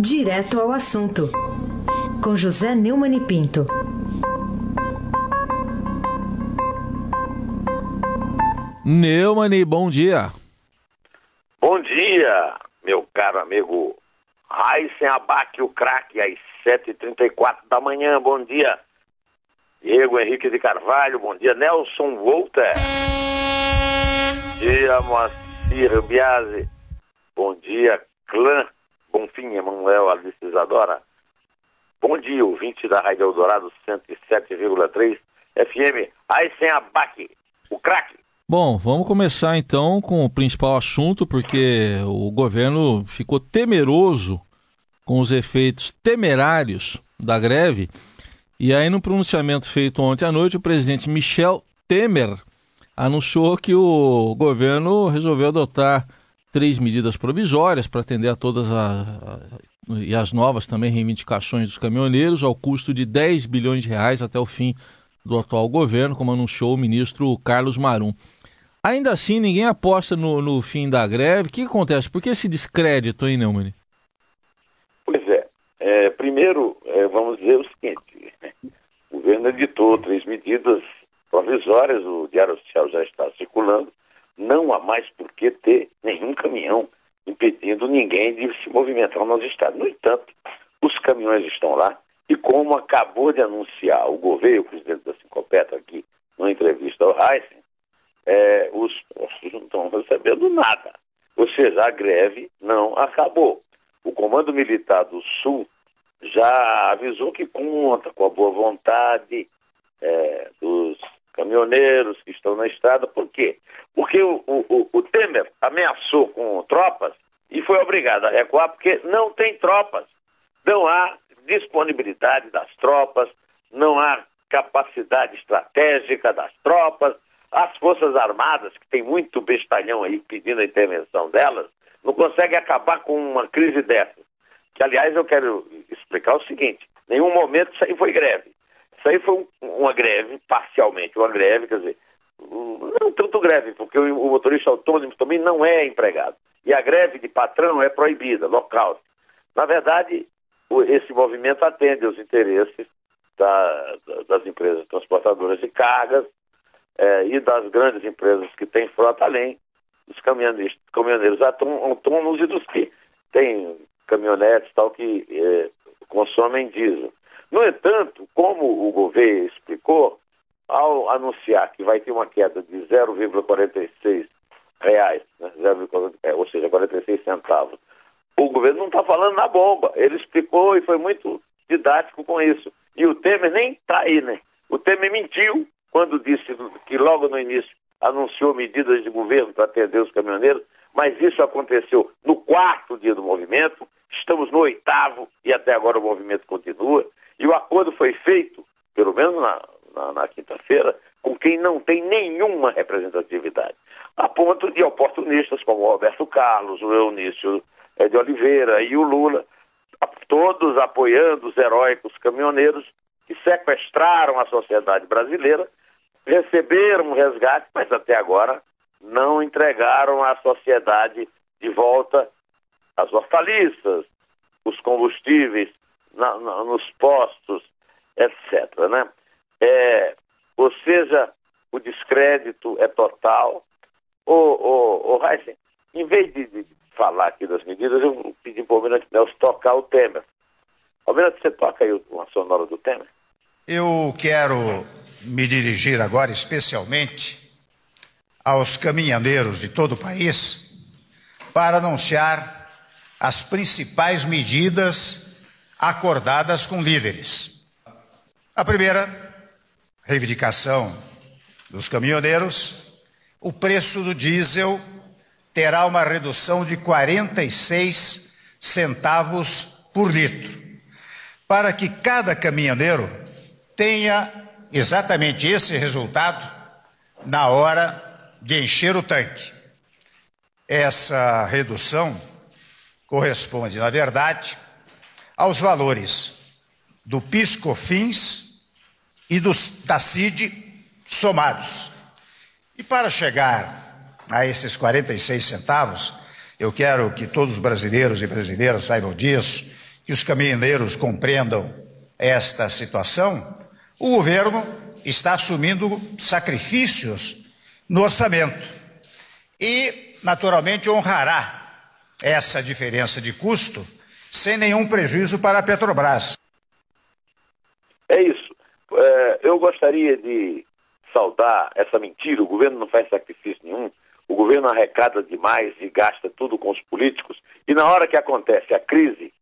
Direto ao assunto, com José Neumann e Pinto. Neumann, bom dia. Bom dia, meu caro amigo Raíssen Abac, o craque, às 7h34 da manhã. Bom dia, Diego Henrique de Carvalho. Bom dia, Nelson Volter. Bom dia, Moacir Biasi. Bom dia, Clã Bonfim, Emanuel Alice Isadora. Bom dia, ouvinte da Rádio Eldorado 107,3 FM. Aysen Abac, o craque. Bom, vamos começar então com o principal assunto, porque o governo ficou temeroso com os efeitos temerários da greve. E aí, no pronunciamento feito ontem à noite, o presidente Michel Temer anunciou que o governo resolveu adotar três medidas provisórias para atender a todas as e as novas também reivindicações dos caminhoneiros ao custo de 10 bilhões de reais até o fim do atual governo, como anunciou o ministro Carlos Marum. Ainda assim, ninguém aposta no, no fim da greve. O que acontece? Por que esse descrédito, hein, Neumann? Pois é. é primeiro, é, vamos dizer o seguinte: o governo editou três medidas provisórias, o Diário Oficial já está circulando, não há mais por que ter nenhum caminhão impedindo ninguém de se movimentar nos estados. No entanto, os caminhões estão lá e como acabou de anunciar o governo, o presidente da Sincopeta aqui, numa entrevista ao Heisen, é, os postos não estão recebendo nada. Ou seja, a greve não acabou. O Comando Militar do Sul já avisou que conta com a boa vontade é, dos caminhoneiros que estão na estrada. Por quê? Porque o, o, o Temer ameaçou com tropas e foi obrigado a recuar porque não tem tropas. Não há disponibilidade das tropas, não há capacidade estratégica das tropas. As Forças Armadas, que tem muito bestalhão aí pedindo a intervenção delas, não conseguem acabar com uma crise dessas. Que, aliás, eu quero explicar o seguinte: nenhum momento isso aí foi greve. Isso aí foi uma greve, parcialmente uma greve, quer dizer, não tanto greve, porque o motorista autônomo também não é empregado. E a greve de patrão é proibida, local. Na verdade, esse movimento atende aos interesses da, das empresas transportadoras de cargas é, e das grandes empresas que têm frota, além dos caminhoneiros, caminhoneiros autônomos e dos que têm caminhonetes tal que é, consomem diesel. No entanto, como o governo explicou, ao anunciar que vai ter uma queda de 0,46 reais, né, 0, é, ou seja, 46 centavos, o governo não está falando na bomba. Ele explicou e foi muito didático com isso. E o Temer nem está aí, né? O Temer mentiu quando disse que logo no início anunciou medidas de governo para atender os caminhoneiros, mas isso aconteceu no quarto dia do movimento, estamos no oitavo e até agora o movimento continua. E o acordo foi feito, pelo menos na, na, na quinta-feira, com quem não tem nenhuma representatividade. A ponto de oportunistas como o Roberto Carlos, o Eunício de Oliveira e o Lula, todos apoiando os heróicos caminhoneiros que sequestraram a sociedade brasileira, receberam resgate, mas até agora não entregaram à sociedade de volta as hortaliças, os combustíveis, na, na, nos postos, etc. Né? É, ou seja, o descrédito é total. O, o, o Heisen, em vez de, de, falar aqui das medidas, eu pedi para o Almirante Nelson tocar o Temer. Almirante, você toca aí uma sonora do Temer? Eu quero me dirigir agora especialmente aos caminhoneiros de todo o país para anunciar as principais medidas acordadas com líderes. A primeira reivindicação dos caminhoneiros: o preço do diesel terá uma redução de 46 centavos por litro, para que cada caminhoneiro tenha exatamente esse resultado na hora de encher o tanque. Essa redução corresponde, na verdade, aos valores do PIS/COFINS e do, da CID somados. E para chegar a esses 46 centavos, eu quero que todos os brasileiros e brasileiras saibam disso que os caminhoneiros compreendam esta situação, o governo está assumindo sacrifícios no orçamento e, naturalmente, honrará essa diferença de custo sem nenhum prejuízo para a Petrobras. É isso. É, eu gostaria de saudar essa mentira. O governo não faz sacrifício nenhum. O governo arrecada demais e gasta tudo com os políticos. E na hora que acontece a crise,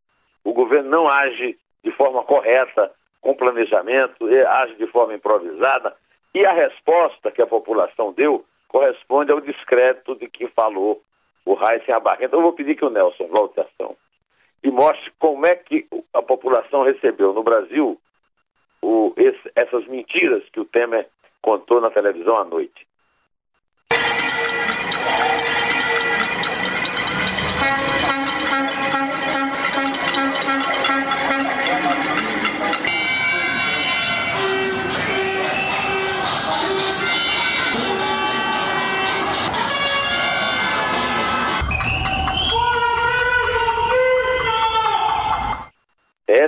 o governo não age de forma correta, com planejamento, age de forma improvisada. E a resposta que a população deu corresponde ao descrédito de quem falou o Raíssa Abac. Então eu vou pedir que o Nelson volte à ação e mostre como é que a população recebeu no Brasil o, esse, essas mentiras que o Temer contou na televisão à noite.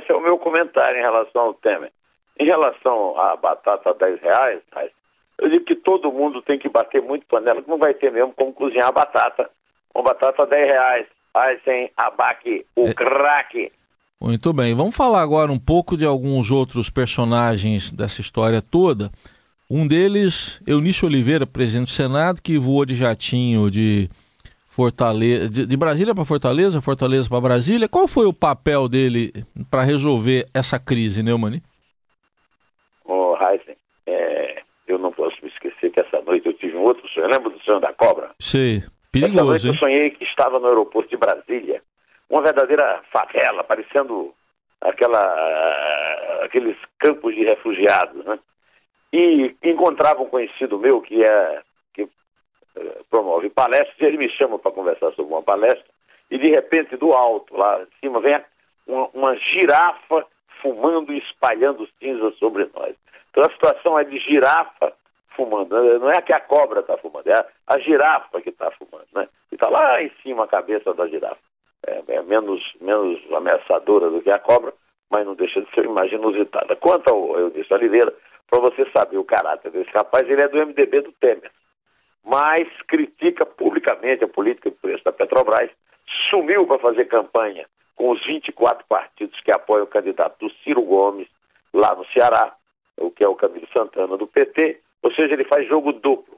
Esse é o meu comentário em relação ao Temer. Em relação à batata a 10 reais, eu digo que todo mundo tem que bater muito panela, que não vai ter mesmo como cozinhar a batata. Uma batata a 10 reais. Aí sem abaque, o é... craque. Muito bem, vamos falar agora um pouco de alguns outros personagens dessa história toda. Um deles, Eunício Oliveira, presidente do Senado, que voou de jatinho de Fortaleza, de, de Brasília para Fortaleza, Fortaleza para Brasília. Qual foi o papel dele para resolver essa crise, Neumani? Ô, oh, Heisen, é, eu não posso me esquecer que essa noite eu tive um outro sonho. Lembra do sonho da cobra? Sei, perigoso, Essa noite hein? eu sonhei que estava no aeroporto de Brasília, uma verdadeira favela, parecendo aquela, aqueles campos de refugiados, né? E encontrava um conhecido meu que é promove palestras, e ele me chama para conversar sobre uma palestra, e de repente, do alto, lá em cima, vem uma, uma girafa fumando e espalhando cinzas sobre nós. Então a situação é de girafa fumando, não é que a cobra está fumando, é a, a girafa que está fumando, né? E está lá em cima a cabeça da girafa. É, é, menos, menos ameaçadora do que a cobra, mas não deixa de ser imagem inusitada. Quanto ao Eudício Oliveira, para você saber o caráter desse rapaz, ele é do MDB do Temer mas critica publicamente a política de preço da Petrobras, sumiu para fazer campanha com os 24 partidos que apoiam o candidato do Ciro Gomes, lá no Ceará, o que é o Camilo Santana do PT, ou seja, ele faz jogo duplo.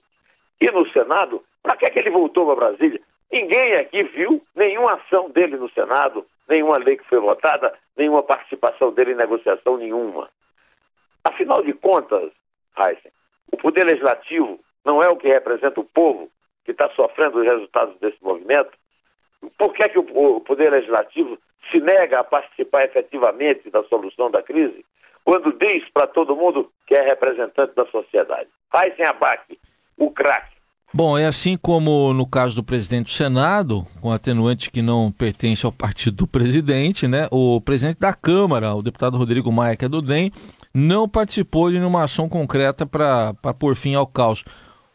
E no Senado, para que, é que ele voltou para Brasília? Ninguém aqui viu nenhuma ação dele no Senado, nenhuma lei que foi votada, nenhuma participação dele em negociação nenhuma. Afinal de contas, Heisen, o Poder Legislativo não é o que representa o povo que está sofrendo os resultados desse movimento? Por que, é que o Poder Legislativo se nega a participar efetivamente da solução da crise, quando diz para todo mundo que é representante da sociedade? Faz sem abaque, o craque. Bom, é assim como no caso do presidente do Senado, com atenuante que não pertence ao partido do presidente, né? O presidente da Câmara, o deputado Rodrigo Maia, que é do DEM, não participou de nenhuma ação concreta para pôr fim ao caos.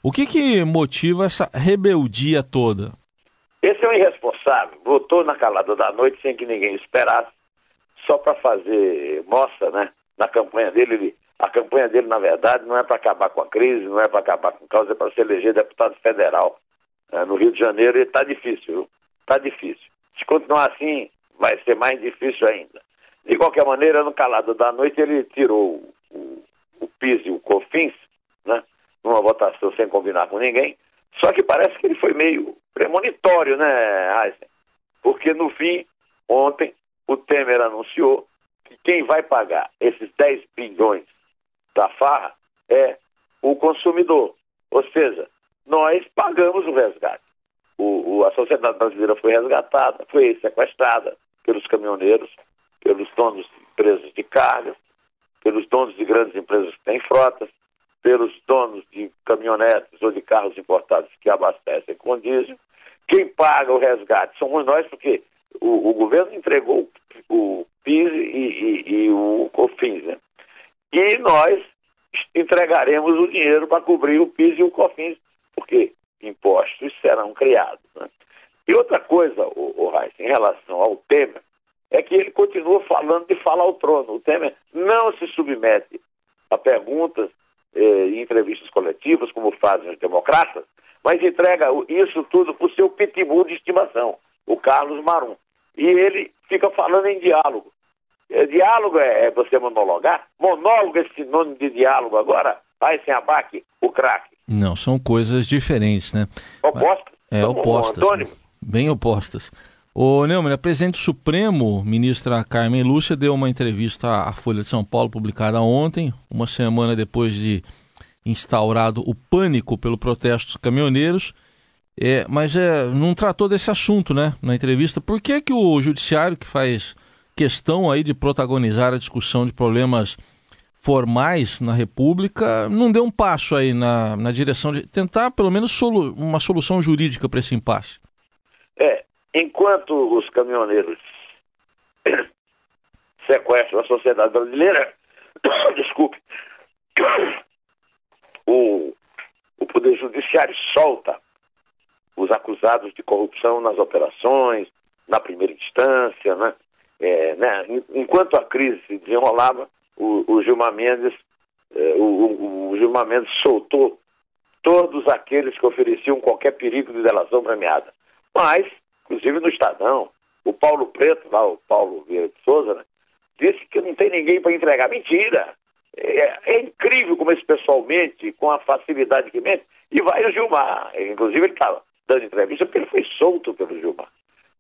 O que, que motiva essa rebeldia toda? Esse é um irresponsável. Votou na calada da noite sem que ninguém esperasse, só para fazer mostra, né? Na campanha dele, ele, a campanha dele, na verdade, não é para acabar com a crise, não é para acabar com a causa, é para se eleger deputado federal. É, no Rio de Janeiro está difícil, está difícil. Se continuar assim, vai ser mais difícil ainda. De qualquer maneira, no calado da noite, ele tirou o, o PIS e o COFINS, né? Numa votação sem combinar com ninguém. Só que parece que ele foi meio premonitório, né, Heisen? Porque no fim, ontem, o Temer anunciou que quem vai pagar esses 10 bilhões da farra é o consumidor. Ou seja, nós pagamos o resgate. O, o, a sociedade brasileira foi resgatada, foi sequestrada pelos caminhoneiros, pelos donos de empresas de cargas, pelos donos de grandes empresas que têm frotas, pelos donos de caminhonetes ou de carros importados que abastecem com diesel. Quem paga o resgate somos nós, porque o, o governo entregou o PIS e, e, e o COFINS, né? E nós entregaremos o dinheiro para cobrir o PIS e o COFINS, porque impostos serão criados. Né? E outra coisa, o, o Reis, em relação ao Temer, é que ele continua falando de falar ao trono. O Temer não se submete a perguntas eh, em entrevistas coletivas, como fazem os democratas, mas entrega isso tudo para o seu pitbull de estimação, o Carlos Marum. E ele fica falando em diálogo. É, diálogo é, é, você monologar? Monólogo é sinônimo de diálogo agora? Vai sem abaque, o craque. Não, são coisas diferentes, né? Opostas? É, opostas. Antônimo. Bem opostas. O Neumann, a presidente Supremo, ministra Carmen Lúcia, deu uma entrevista à Folha de São Paulo, publicada ontem, uma semana depois de instaurado o pânico pelo protesto dos caminhoneiros. É, mas é, não tratou desse assunto, né, na entrevista. Por que, que o judiciário, que faz questão aí de protagonizar a discussão de problemas formais na República, não deu um passo aí na, na direção de tentar, pelo menos, solu uma solução jurídica para esse impasse? É, enquanto os caminhoneiros sequestram a sociedade brasileira, desculpe, o, o Poder Judiciário solta os acusados de corrupção nas operações, na primeira instância, né? É, né? Enquanto a crise se desenrolava, o, o Gilmar Mendes, é, o, o, Gilmar Mendes soltou todos aqueles que ofereciam qualquer perigo de delação premiada. Mas inclusive no Estadão, o Paulo Preto, lá, o Paulo Vieira de Souza, né, disse que não tem ninguém para entregar. Mentira! É, é, incrível como esse pessoal mente, com a facilidade que mente, e vai o Gilmar. Inclusive ele estava dando entrevista porque ele foi solto pelo Gilmar.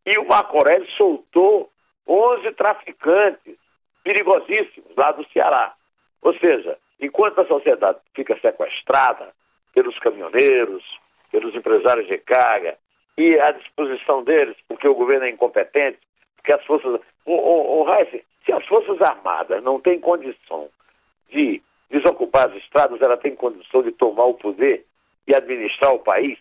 E o Marco Aurélio soltou 11 traficantes perigosíssimos lá do Ceará. Ou seja, enquanto a sociedade fica sequestrada pelos caminhoneiros, pelos empresários de carga, e à disposição deles, porque o governo é incompetente, porque as forças. O, o, o Heisen, se as Forças Armadas não têm condição de desocupar as estradas, ela tem condição de tomar o poder e administrar o país,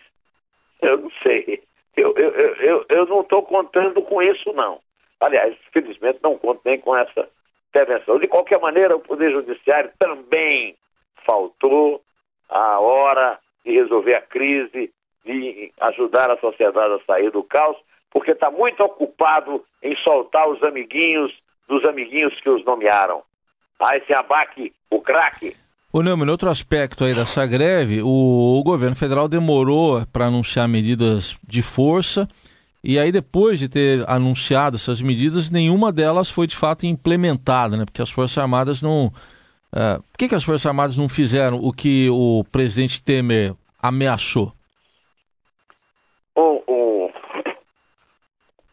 eu não sei. Eu, eu, eu, eu não estou contando com isso, não. Aliás, felizmente não conto nem com essa intervenção. De qualquer maneira, o Poder Judiciário também faltou a hora de resolver a crise de ajudar a sociedade a sair do caos, porque está muito ocupado em soltar os amiguinhos dos amiguinhos que os nomearam. Ah, esse abaque, o craque. Ô Neumann, outro aspecto aí dessa greve, o, o governo federal demorou para anunciar medidas de força e aí depois de ter anunciado essas medidas, nenhuma delas foi de fato implementada, né? Porque as Forças Armadas não... Uh, por que, que as Forças Armadas não fizeram o que o presidente Temer ameaçou? O, o,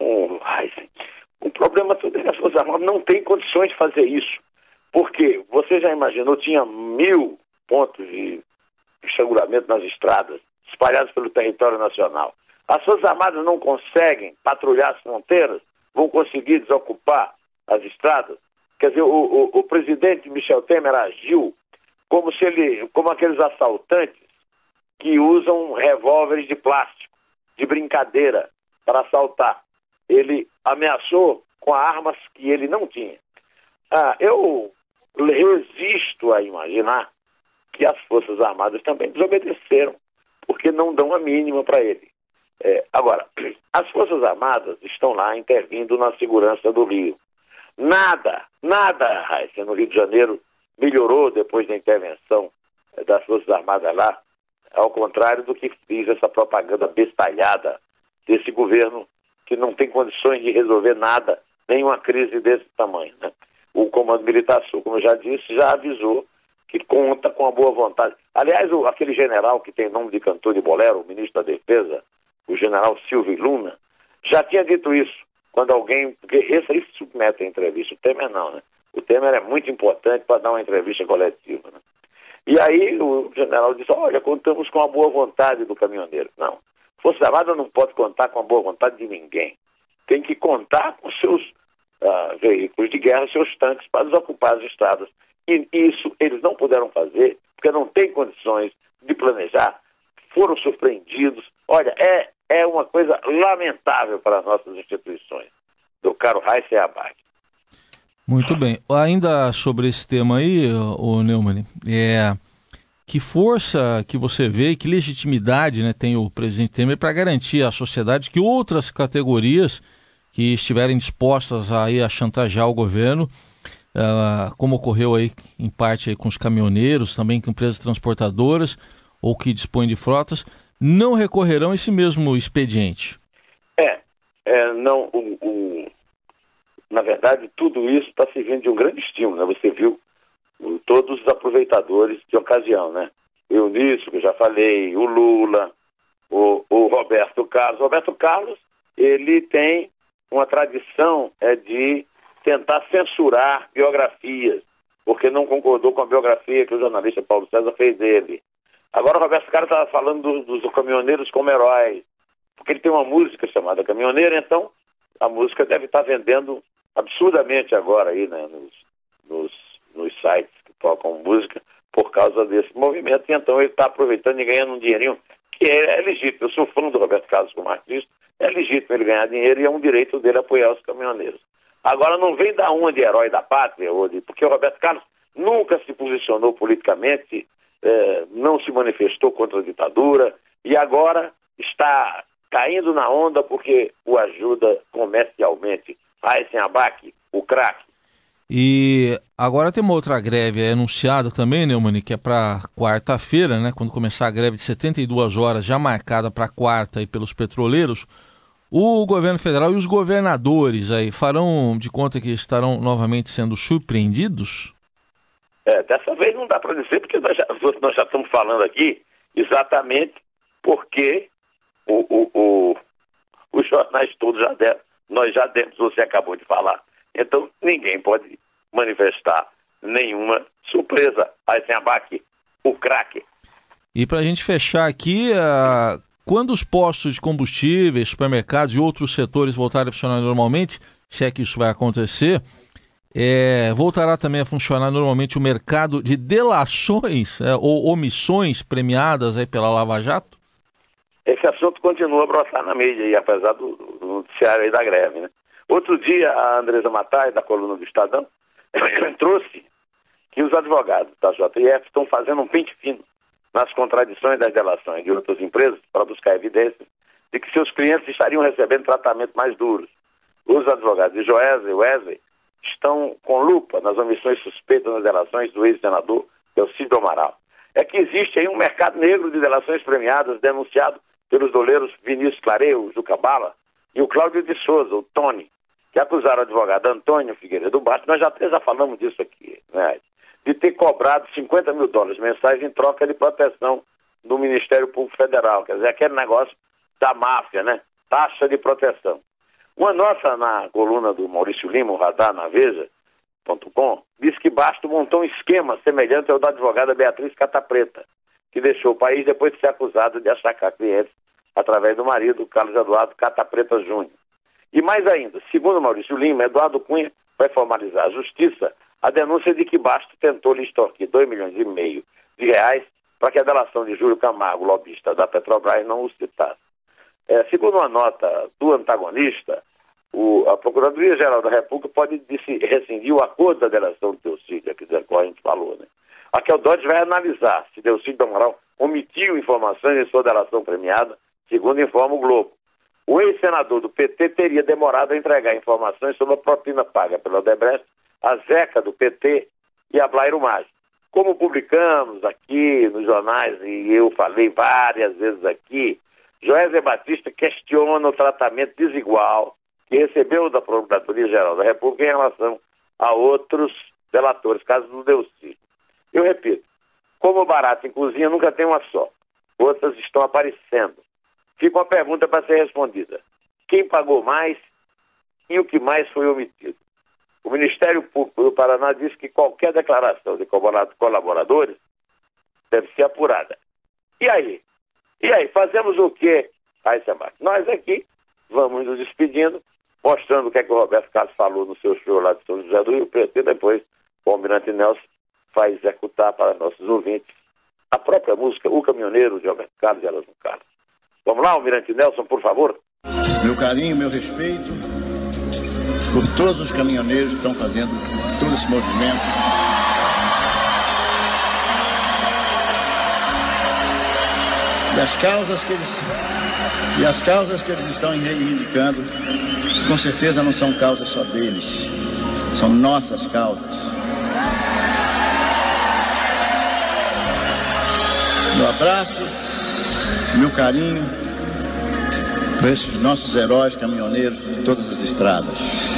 o, o problema todo é que as Forças Armadas não têm condições de fazer isso. Porque você já imaginou, tinha mil pontos de estrangulamento nas estradas, espalhados pelo território nacional. As Forças Armadas não conseguem patrulhar as fronteiras, vão conseguir desocupar as estradas. Quer dizer, o, o, o presidente Michel Temer agiu como se ele, como aqueles assaltantes que usam revólveres de plástico de brincadeira para assaltar. Ele ameaçou com armas que ele não tinha. Ah, eu resisto a imaginar que as Forças Armadas também desobedeceram, porque não dão a mínima para ele. É, agora, as Forças Armadas estão lá intervindo na segurança do Rio. Nada, nada, Raíssa, no Rio de Janeiro melhorou depois da intervenção das Forças Armadas lá ao contrário do que diz essa propaganda bestalhada desse governo que não tem condições de resolver nada, nenhuma crise desse tamanho. Né? O Comando Militar Sul, como eu já disse, já avisou que conta com a boa vontade. Aliás, o, aquele general que tem nome de cantor de bolero, o ministro da Defesa, o general Silvio Luna, já tinha dito isso quando alguém. Porque esse aí submete à entrevista, o Temer não, né? O Temer é muito importante para dar uma entrevista coletiva. Né? E aí o general disse, olha, contamos com a boa vontade do caminhoneiro. Não. Força Armada não pode contar com a boa vontade de ninguém. Tem que contar com seus uh, veículos de guerra, seus tanques, para desocupar as estradas. E isso eles não puderam fazer, porque não têm condições de planejar, foram surpreendidos. Olha, é, é uma coisa lamentável para as nossas instituições. Do caro Raíssa Abad. Muito bem. Ainda sobre esse tema aí, o Neumann, é que força que você vê que legitimidade né, tem o presidente Temer para garantir à sociedade que outras categorias que estiverem dispostas aí a chantagear o governo, uh, como ocorreu aí em parte aí com os caminhoneiros, também com empresas transportadoras ou que dispõem de frotas, não recorrerão a esse mesmo expediente. É, é não, o, na verdade, tudo isso está servindo de um grande estímulo, né? Você viu todos os aproveitadores de ocasião, né? Eu nisso, que eu já falei, o Lula, o, o Roberto Carlos. O Roberto Carlos, ele tem uma tradição é, de tentar censurar biografias, porque não concordou com a biografia que o jornalista Paulo César fez dele. Agora o Roberto Carlos estava falando dos, dos caminhoneiros como heróis, porque ele tem uma música chamada Caminhoneiro, então a música deve estar vendendo absurdamente agora aí, né, nos, nos, nos sites que tocam música por causa desse movimento, e então ele está aproveitando e ganhando um dinheirinho que é, é legítimo. Eu sou fã do Roberto Carlos como artista, é legítimo ele ganhar dinheiro e é um direito dele apoiar os caminhoneiros. Agora não vem dar uma de herói da pátria, de, porque o Roberto Carlos nunca se posicionou politicamente, eh, não se manifestou contra a ditadura e agora está caindo na onda porque o ajuda comercialmente. Aysen Abac, o craque, e agora tem uma outra greve anunciada também, Neumann, que é para quarta-feira, né? Quando começar a greve de 72 horas, já marcada para quarta aí pelos petroleiros. O governo federal e os governadores aí farão de conta que estarão novamente sendo surpreendidos? É, dessa vez não dá para dizer, porque nós já, nós já, estamos falando aqui exatamente porque o, o, o, os jornais todos já deram, nós já demos, você acabou de falar. Então ninguém pode manifestar nenhuma surpresa. Abaque o craque. E para a gente fechar aqui, uh, quando os postos de combustíveis, supermercados e outros setores voltarem a funcionar normalmente, se é que isso vai acontecer, é, voltará também a funcionar normalmente o mercado de delações é, ou omissões premiadas aí pela Lava Jato? Esse assunto continua a brotar na mídia, e apesar do, do noticiário aí da greve, né? Outro dia, a Andresa Matai, da coluna do Estadão, trouxe que os advogados da JF estão fazendo um pente fino nas contradições das delações de outras empresas para buscar evidências de que seus clientes estariam recebendo tratamento mais duros. Os advogados de Joesley e Wesley estão com lupa nas omissões suspeitas nas delações do ex-senador Elcido Amaral. É que existe aí um mercado negro de delações premiadas denunciado pelos doleiros Vinícius Clareu, Juca Bala e o Cláudio de Souza, o Tony, que acusaram o advogado Antônio Figueiredo Bastos, nós já, já falamos disso aqui, né? de ter cobrado 50 mil dólares mensais em troca de proteção do Ministério Público Federal, quer dizer, aquele negócio da máfia, né? Taxa de proteção. Uma nossa na coluna do Maurício Lima, o Radar na Veja.com, diz que Basto montou um esquema semelhante ao da advogada Beatriz Catapreta, que deixou o país depois de ser acusado de achacar clientes através do marido, Carlos Eduardo Catapreta Júnior. E mais ainda, segundo Maurício Lima, Eduardo Cunha vai formalizar a justiça a denúncia de que Basto tentou lhe extorquir 2 milhões e meio de reais para que a delação de Júlio Camargo, lobista da Petrobras, não o citasse. É, segundo uma nota do antagonista, o, a Procuradoria-Geral da República pode rescindir o acordo da delação do Teocídio, que a gente falou, né? A Dodge vai analisar se Teocídio Amaral omitiu informações em sua delação premiada, segundo informa o Globo. O ex-senador do PT teria demorado a entregar informações sobre a propina paga pela Odebrecht, a Zeca do PT e a Blairo Maggi. Como publicamos aqui nos jornais, e eu falei várias vezes aqui, Joésia Batista questiona o tratamento desigual que recebeu da Procuradoria-Geral da República em relação a outros delatores, caso do Delci. Eu repito, como barato em cozinha nunca tem uma só. Outras estão aparecendo fica uma pergunta para ser respondida: quem pagou mais e o que mais foi omitido? O Ministério Público do Paraná disse que qualquer declaração de colaboradores deve ser apurada. E aí? E aí, fazemos o quê, Aysamar? Nós aqui vamos nos despedindo, mostrando o que é que o Roberto Carlos falou no seu show lá de São José do Rio Preto e depois o Almirante Nelson vai executar para nossos ouvintes a própria música O Caminhoneiro de Roberto Carlos e Elas no Carlos. Vamos lá, Almirante Nelson, por favor. Meu carinho, meu respeito por todos os caminhoneiros que estão fazendo todo esse movimento. E as causas que eles, e as causas que eles estão reivindicando Com certeza não são causas só deles, são nossas causas. Meu abraço, meu carinho para esses nossos heróis caminhoneiros de todas as estradas.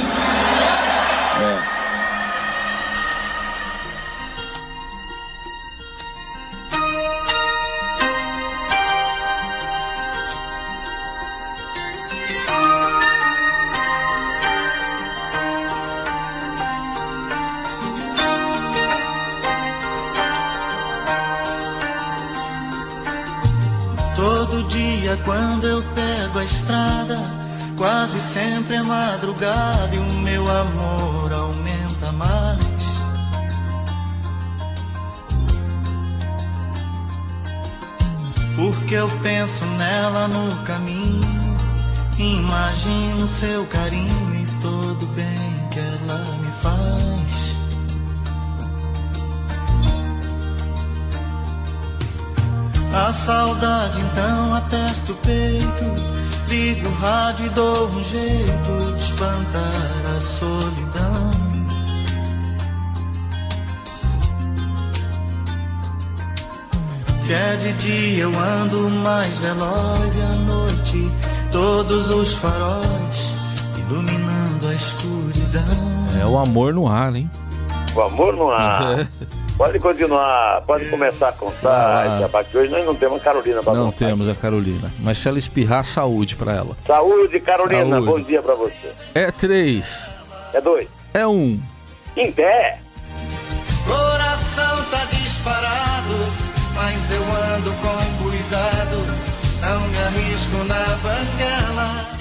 Sempre é madrugada e o meu amor aumenta mais. Porque eu penso nela no caminho, imagino seu carinho e todo bem que ela me faz. A saudade então aperta o peito Ligo o rádio e dou um jeito de espantar a solidão. Se é de dia eu ando mais veloz e à noite todos os faróis iluminando a escuridão. É o amor no ar, hein? O amor no ar. Pode continuar, pode começar a contar ah, esse. Hoje nós não temos a Carolina para Não temos a Carolina. Mas se ela espirrar, saúde para ela. Saúde, Carolina. Saúde. Bom dia para você. É três. É dois. É um. Em pé. Coração tá disparado, mas eu ando com cuidado. Não me arrisco na banguela.